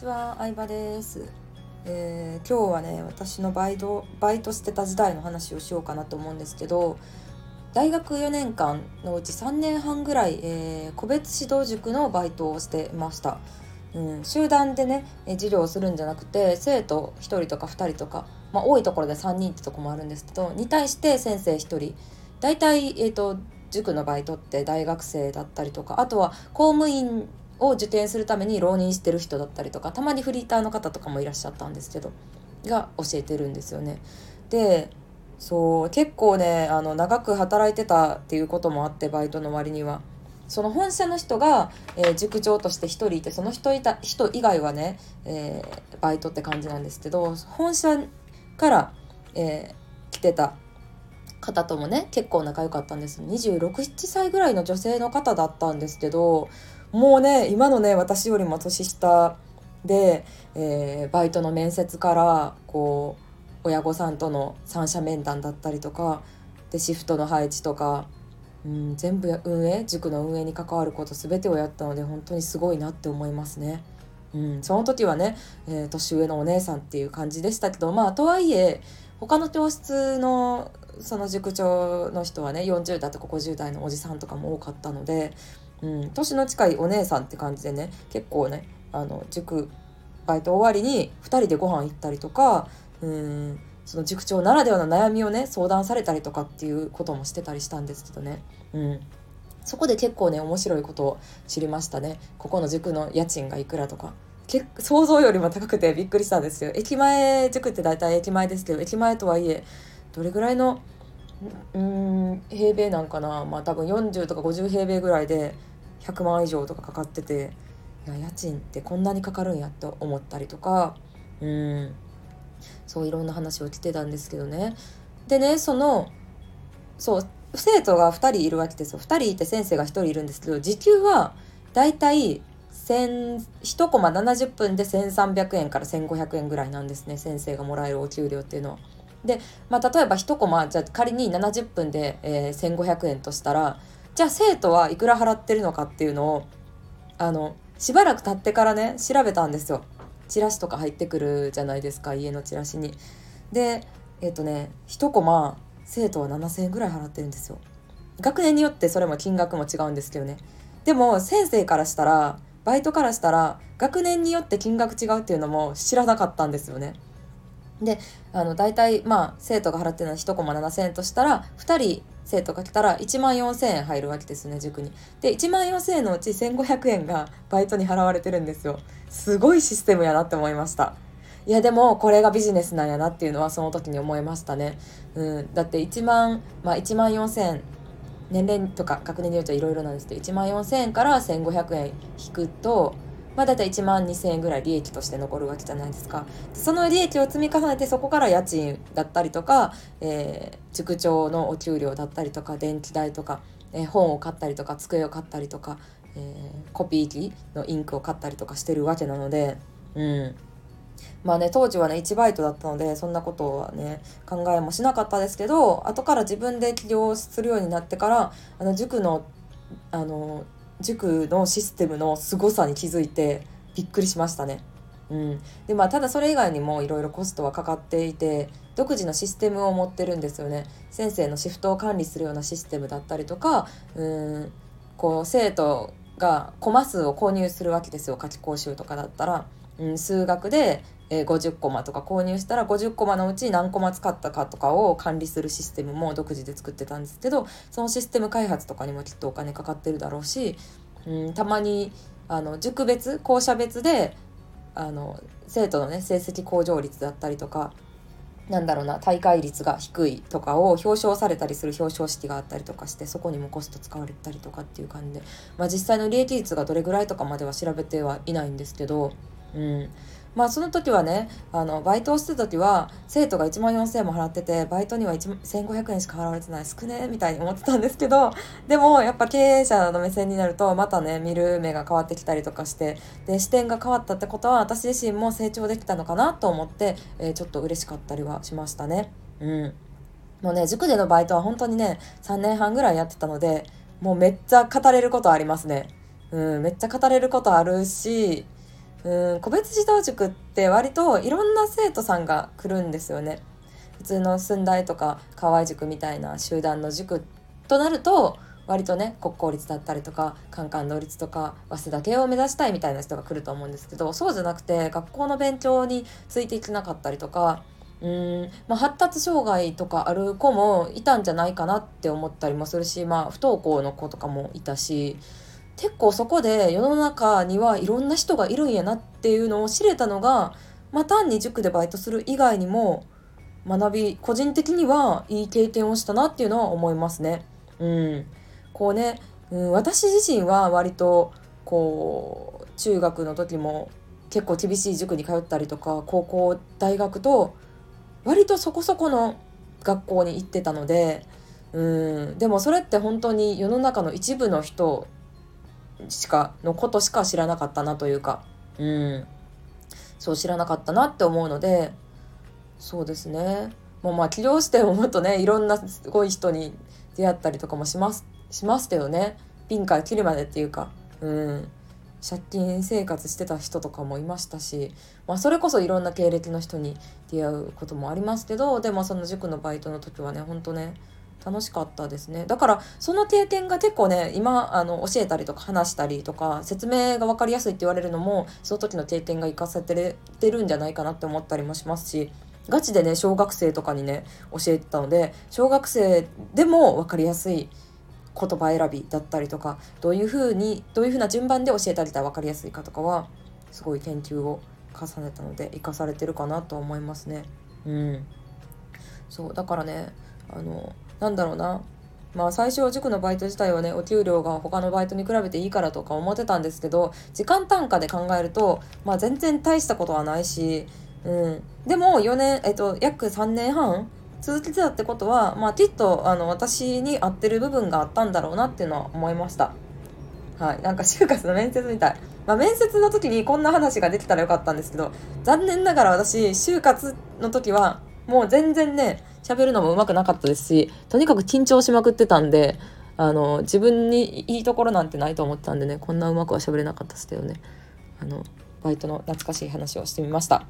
ちは、相葉です、えー、今日はね、私のバイト、バイトしてた時代の話をしようかなと思うんですけど、大学4年間のうち3年半ぐらい、えー、個別指導塾のバイトをしてました。うん、集団でね、授業をするんじゃなくて、生徒1人とか2人とか、まあ、多いところで3人ってとこもあるんですけど、に対して先生1人、大体、えっ、ー、と、塾のバイトって大学生だったりとかあとは公務員を受験するために浪人してる人だったりとかたまにフリーターの方とかもいらっしゃったんですけどが教えてるんですよね。でそう結構ねあの長く働いてたっていうこともあってバイトの割には。その本社の人が、えー、塾長として1人いてその人いた人以外はね、えー、バイトって感じなんですけど本社から、えー、来てた方ともね結構仲良かったんです267歳ぐらいの女性の方だったんですけどもうね今のね私よりも年下で、えー、バイトの面接からこう親御さんとの三者面談だったりとかでシフトの配置とか、うん、全部運営塾の運営に関わること全てをやったので本当にすごいなって思いますね。うん、その時はね、えー、年上のお姉さんっていう感じでしたけどまあとはいえ他の教室のその塾長の人はね40代とか50代のおじさんとかも多かったので、うん、年の近いお姉さんって感じでね結構ねあの塾バイト終わりに2人でご飯行ったりとかうんその塾長ならではの悩みをね相談されたりとかっていうこともしてたりしたんですけどね。うん。そこで結構ね面白いことを知りましたね。ここの塾の家賃がいくらとか。結想像よりも高くてびっくりしたんですよ。駅前塾って大体駅前ですけど駅前とはいえどれぐらいのうん平米なんかな。まあ多分40とか50平米ぐらいで100万以上とかかかってていや家賃ってこんなにかかるんやと思ったりとかうん。そういろんな話を聞いてたんですけどね。でねそのそう生徒が2人いるわけですよ。2人いて先生が1人いるんですけど時給はだいたい1コマ70分で1300円から1500円ぐらいなんですね。先生がもらえるお給料っていうのは。で、まあ、例えば1コマじゃあ仮に70分で、えー、1500円としたらじゃあ生徒はいくら払ってるのかっていうのをあのしばらく経ってからね調べたんですよ。チラシとか入ってくるじゃないですか家のチラシに。でえっ、ー、とね1コマ生徒は7000円ぐらい払ってるんですよ。学年によってそれも金額も違うんですけどね。でも先生からしたらバイトからしたら学年によって金額違うっていうのも知らなかったんですよね。であの大体まあ生徒が払ってるのは1コマ7,000円としたら2人生徒が来たら1万4,000円入るわけですね塾に。で1万4,000円のうち1,500円がバイトに払われてるんですよ。すごいシステムやなって思いました。いやでもこれがビジネスなんやなっていうのはその時に思いましたね。うん、だって1万、まあ、1万4,000円年齢とか学年によってはいろいろなんですけど1万4,000円から1,500円引くとまあ大体1万2,000円ぐらい利益として残るわけじゃないですか。その利益を積み重ねてそこから家賃だったりとか、えー、塾長のお給料だったりとか電気代とか、えー、本を買ったりとか机を買ったりとか、えー、コピー機のインクを買ったりとかしてるわけなので、うん。まあね当時はね1バイトだったのでそんなことはね考えもしなかったですけど後から自分で起業するようになってからあの塾のあの塾のシステムの凄さに気づいてびっくりしましたね。うん、でまあただそれ以外にもいろいろコストはかかっていて独自のシステムを持ってるんですよね。先生のシフトを管理するようなシステムだったりとかうん。こう生徒がコマ数を購入するわけですよ。夏期講習とかだったら、うん、数学でえー、50コマとか購入したら50コマのうち何コマ使ったかとかを管理するシステムも独自で作ってたんですけどそのシステム開発とかにもきっとお金かかってるだろうし、うん、たまにあの塾別校舎別であの生徒のね成績向上率だったりとかなんだろうな大会率が低いとかを表彰されたりする表彰式があったりとかしてそこにもコスト使われたりとかっていう感じで、まあ、実際の利益率がどれぐらいとかまでは調べてはいないんですけど、うん、まあその時はねあのバイトをしてた時は生徒が1万4000円も払っててバイトには1500円しか払われてない少ねえみたいに思ってたんですけどでもやっぱ経営者の目線になるとまたね見る目が変わってきたりとかしてで視点が変わったってことは私自身も成長できたのかなと思って、えー、ちょっと嬉しかったりはしましたね。うんもうね塾でのバイトは本当にね3年半ぐらいやってたのでもうめっちゃ語れることありますね。うん、めっちゃ語れることあるしうん個別指導塾って割といろんな生徒さんが来るんですよね。普通の寸大とか河合塾みたいな集団の塾となると割とね国公立だったりとかカンカン同率とか早稲田系を目指したいみたいな人が来ると思うんですけどそうじゃなくて学校の勉強についていけなかったりとかうん、まあ、発達障害とかある子もいたんじゃないかなって思ったりもするし、まあ、不登校の子とかもいたし結構そこで世の中にはいろんな人がいるんやなっていうのを知れたのが、まあ、単に塾でバイトする以外にも学び個人的にはいい経験をしたなっていうのは思いますね。うん、こうね、うん、私自身は割とこう中学の時も結構厳しい塾に通ったりとか高校大学と割とそこそこの学校に行ってたのでうんでもそれって本当に世の中の一部の人しかのことしか知らなかったなというか。うん。そう知らなかったなって思うのでそうですね。もうまあ起業してももっとねいろんなすごい人に出会ったりとかもしますしますけどね。ピンから切るまでっていうか。うん。借金生活してた人とかもいましたし、まあ、それこそいろんな経歴の人に出会うこともありますけどでもその塾のバイトの時はねほんとね楽しかったですねだからその経験が結構ね今あの教えたりとか話したりとか説明が分かりやすいって言われるのもその時の経験が生かされてるんじゃないかなって思ったりもしますしガチでね小学生とかにね教えてたので小学生でも分かりやすい言葉選びだったりとかどういうふうにどういうふうな順番で教えたりたら分かりやすいかとかはすごい研究を重ねたので生かされてるかなと思いますね。うん、そうだからねあのなんだろうなまあ最初は塾のバイト自体はねお給料が他のバイトに比べていいからとか思ってたんですけど時間単価で考えると、まあ、全然大したことはないしうん、でも4年、えっと、約3年半続けてたってことは、まあ、きっとあの私に合ってる部分があったんだろうなっていうのは思いました。はい、なんか就活の面接みたい。まあ、面接の時にこんな話ができたらよかったんですけど、残念ながら私、就活の時は、もう全然ね、喋るのも上手くなかったですし、とにかく緊張しまくってたんで、あの、自分にいいところなんてないと思ってたんでね、こんなうまくは喋れなかったですけどね。あの、バイトの懐かしい話をしてみました。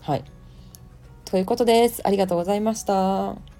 はい。ということです。ありがとうございました。